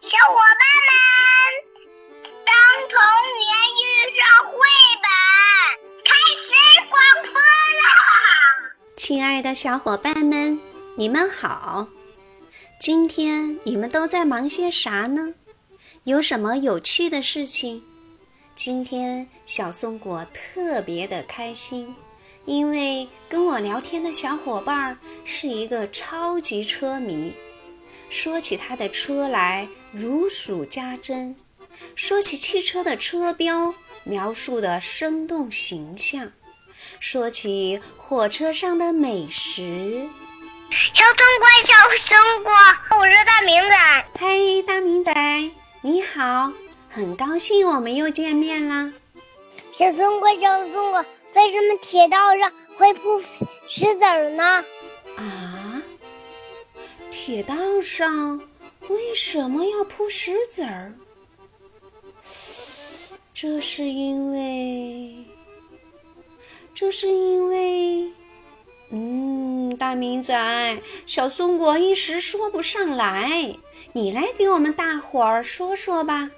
小伙伴们，当童年遇上绘本，开始广播啦！亲爱的小伙伴们，你们好！今天你们都在忙些啥呢？有什么有趣的事情？今天小松果特别的开心，因为跟我聊天的小伙伴是一个超级车迷。说起他的车来，如数家珍；说起汽车的车标，描述的生动形象；说起火车上的美食。小松果，小松果，我是大明仔。嘿，大明仔，你好，很高兴我们又见面啦。小松果，小松果，为什么铁道上会铺石子儿呢？啊？铁道上为什么要铺石子儿？这是因为，这是因为，嗯，大明仔，小松果一时说不上来，你来给我们大伙儿说说吧。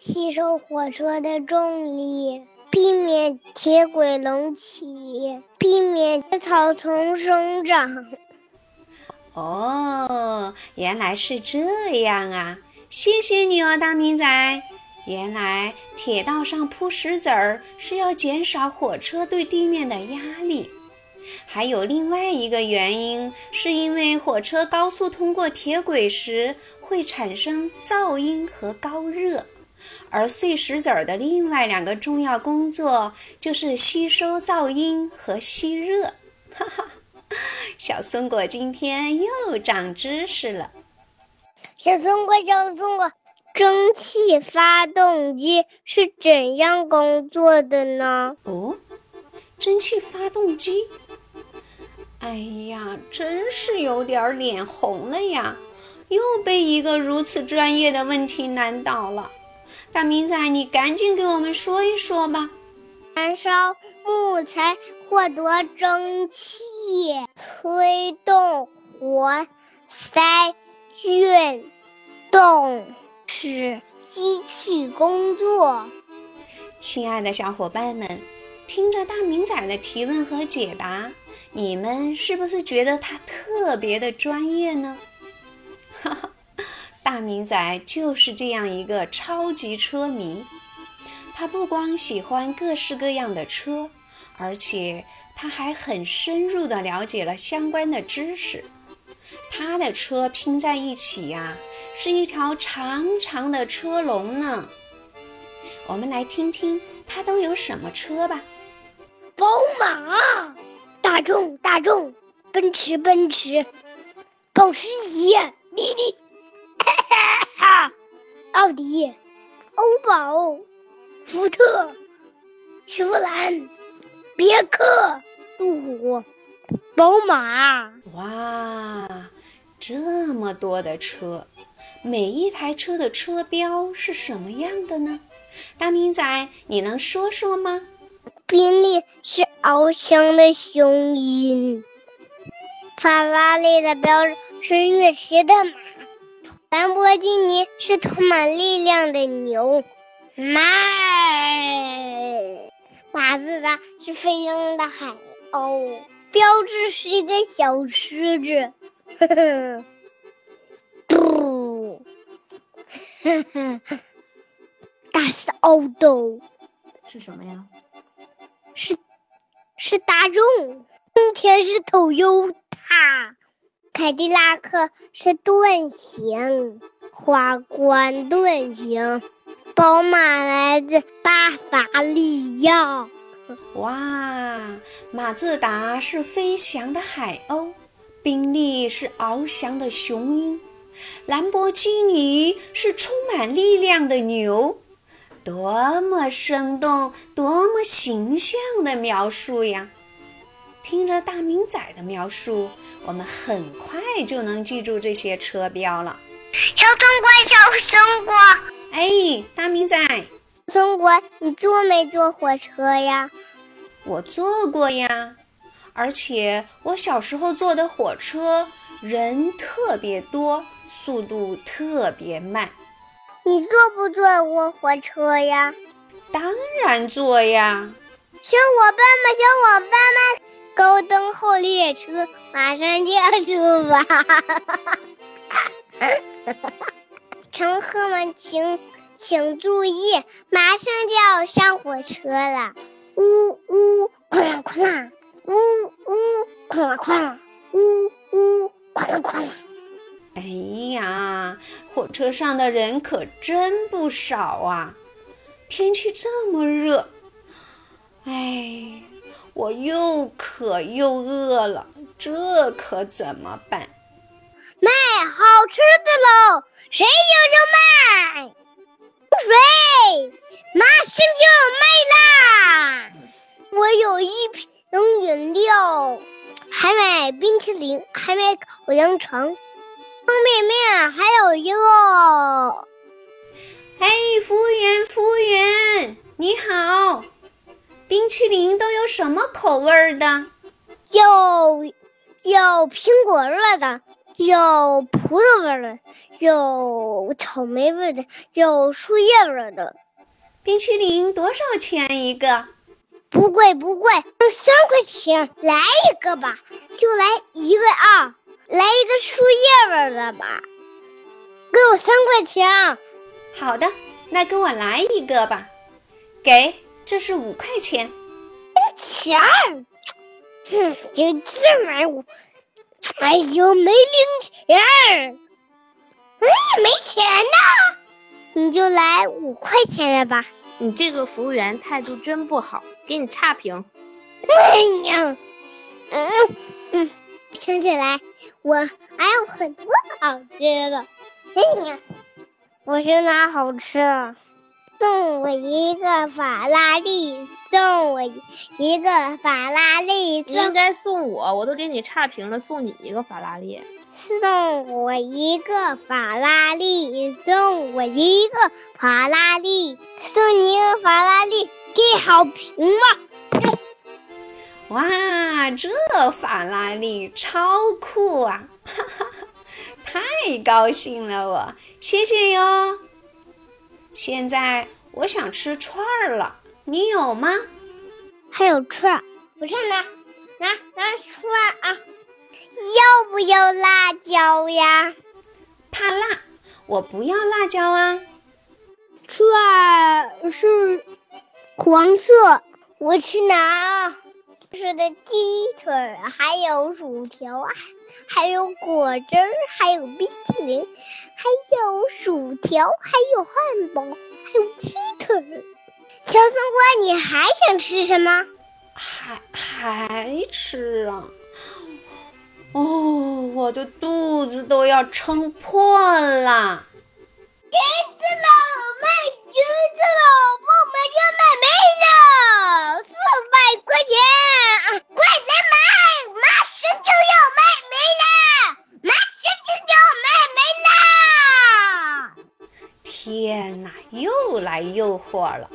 吸收火车的重力，避免铁轨隆起，避免草丛生长。哦，原来是这样啊！谢谢你哦，大明仔。原来铁道上铺石子儿是要减少火车对地面的压力。还有另外一个原因，是因为火车高速通过铁轨时会产生噪音和高热，而碎石子儿的另外两个重要工作就是吸收噪音和吸热。哈哈。小松果今天又长知识了。小松果，小松果，蒸汽发动机是怎样工作的呢？哦，蒸汽发动机。哎呀，真是有点脸红了呀！又被一个如此专业的问题难倒了。大明仔，你赶紧给我们说一说吧。燃烧木材获得蒸汽。推动活塞运动，使机器工作。亲爱的小伙伴们，听着大明仔的提问和解答，你们是不是觉得他特别的专业呢？哈哈，大明仔就是这样一个超级车迷。他不光喜欢各式各样的车，而且。他还很深入地了解了相关的知识。他的车拼在一起呀，是一条长长的车龙呢。我们来听听他都有什么车吧。宝马、大众、大众、奔驰、奔驰、保时捷、滴滴、奥迪、欧宝、福特、雪佛兰。别克、路虎、宝马，哇，这么多的车，每一台车的车标是什么样的呢？大明仔，你能说说吗？宾利是翱翔的雄鹰，法拉利的标志是跃驰的马，兰博基尼是充满力量的牛，马。马自达是飞翔的海鸥，标志是一个小狮子。呵呵，嘟，呵呵，大是奥斗，是什么呀？是是大众。丰田是 Toyota，凯迪拉克是盾形，花冠盾形。宝马来自巴伐利亚。哇，马自达是飞翔的海鸥，宾利是翱翔的雄鹰，兰博基尼是充满力量的牛。多么生动，多么形象的描述呀！听着大明仔的描述，我们很快就能记住这些车标了。小中国，小松果。哎，大明仔，中国，你坐没坐火车呀？我坐过呀，而且我小时候坐的火车人特别多，速度特别慢。你坐不坐过火车呀？当然坐呀！小伙伴们，小伙伴们，高登号列车马上就要出发，乘客们请请注意，马上就要上火车了！呜呜，哐啷哐啷，呜呜，哐啷哐啷，呜呜，哐啷哐啷。哎呀，火车上的人可真不少啊！天气这么热，哎，我又渴又饿了，这可怎么办？卖好吃的喽！谁有就卖，水马上就要卖啦！我有一瓶饮料，还买冰淇淋，还买烤香肠。方便面还有一个。哎，服务员，服务员，你好！冰淇淋都有什么口味的？有有苹果味的，有葡萄味的，有草莓味的，有树叶味的。冰淇淋多少钱一个？不贵不贵，三块钱。来一个吧，就来一个啊。来一个树叶味的吧，给我三块钱。好的，那给我来一个吧。给，这是五块钱。钱，哼，就这买五。哎呦，没零钱。嗯，没钱呢。你就来五块钱的吧。你这个服务员态度真不好，给你差评。哎呀，嗯嗯，想起来。我还有很多好吃的，哎呀，我是拿好吃的？送我一个法拉利，送我一个法拉利。你应该送我，我都给你差评了，送你一个法拉利。送我一个法拉利，送我一个法拉利，送你一个法拉利，给好评吧。哇，这法拉利超酷啊！哈哈哈，太高兴了，我谢谢哟。现在我想吃串儿了，你有吗？还有串儿，我上拿拿拿串啊！要不要辣椒呀？怕辣，我不要辣椒啊。串儿是黄色，我去拿。是的鸡腿，还有薯条啊，还有果汁儿，还有冰淇淋，还有薯条，还有汉堡，还有鸡腿。小松果，你还想吃什么？还还吃啊？哦，我的肚子都要撑破了。橘子了，卖橘子了，我们要买没了，四百块钱，快来买，马上就要卖没了，马上就要卖没了。天哪，又来诱惑了！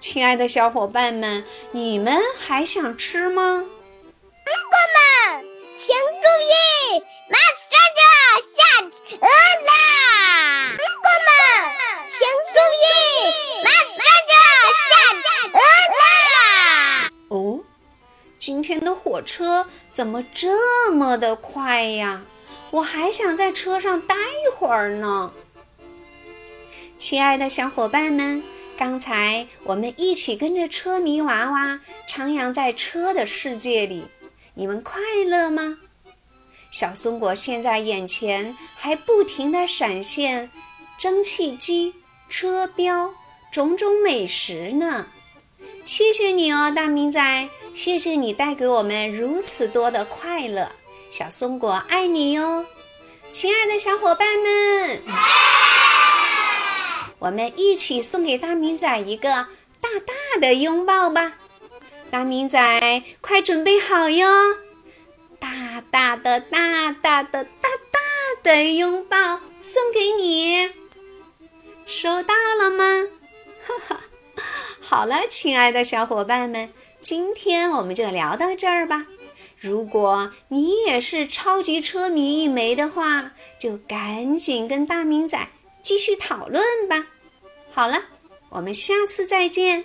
亲爱的小伙伴们，你们还想吃吗？朋友们，请注意，马上就要下车啦！朋友们，请注意，马上就要下车！今天的火车怎么这么的快呀？我还想在车上待一会儿呢。亲爱的小伙伴们，刚才我们一起跟着车迷娃娃徜徉在车的世界里，你们快乐吗？小松果现在眼前还不停地闪现蒸汽机、车标、种种美食呢。谢谢你哦，大明仔，谢谢你带给我们如此多的快乐。小松果爱你哟，亲爱的小伙伴们，我们一起送给大明仔一个大大的拥抱吧。大明仔，快准备好哟！大大的、大大的、大大的拥抱送给你，收到了吗？哈哈。好了，亲爱的小伙伴们，今天我们就聊到这儿吧。如果你也是超级车迷一枚的话，就赶紧跟大明仔继续讨论吧。好了，我们下次再见。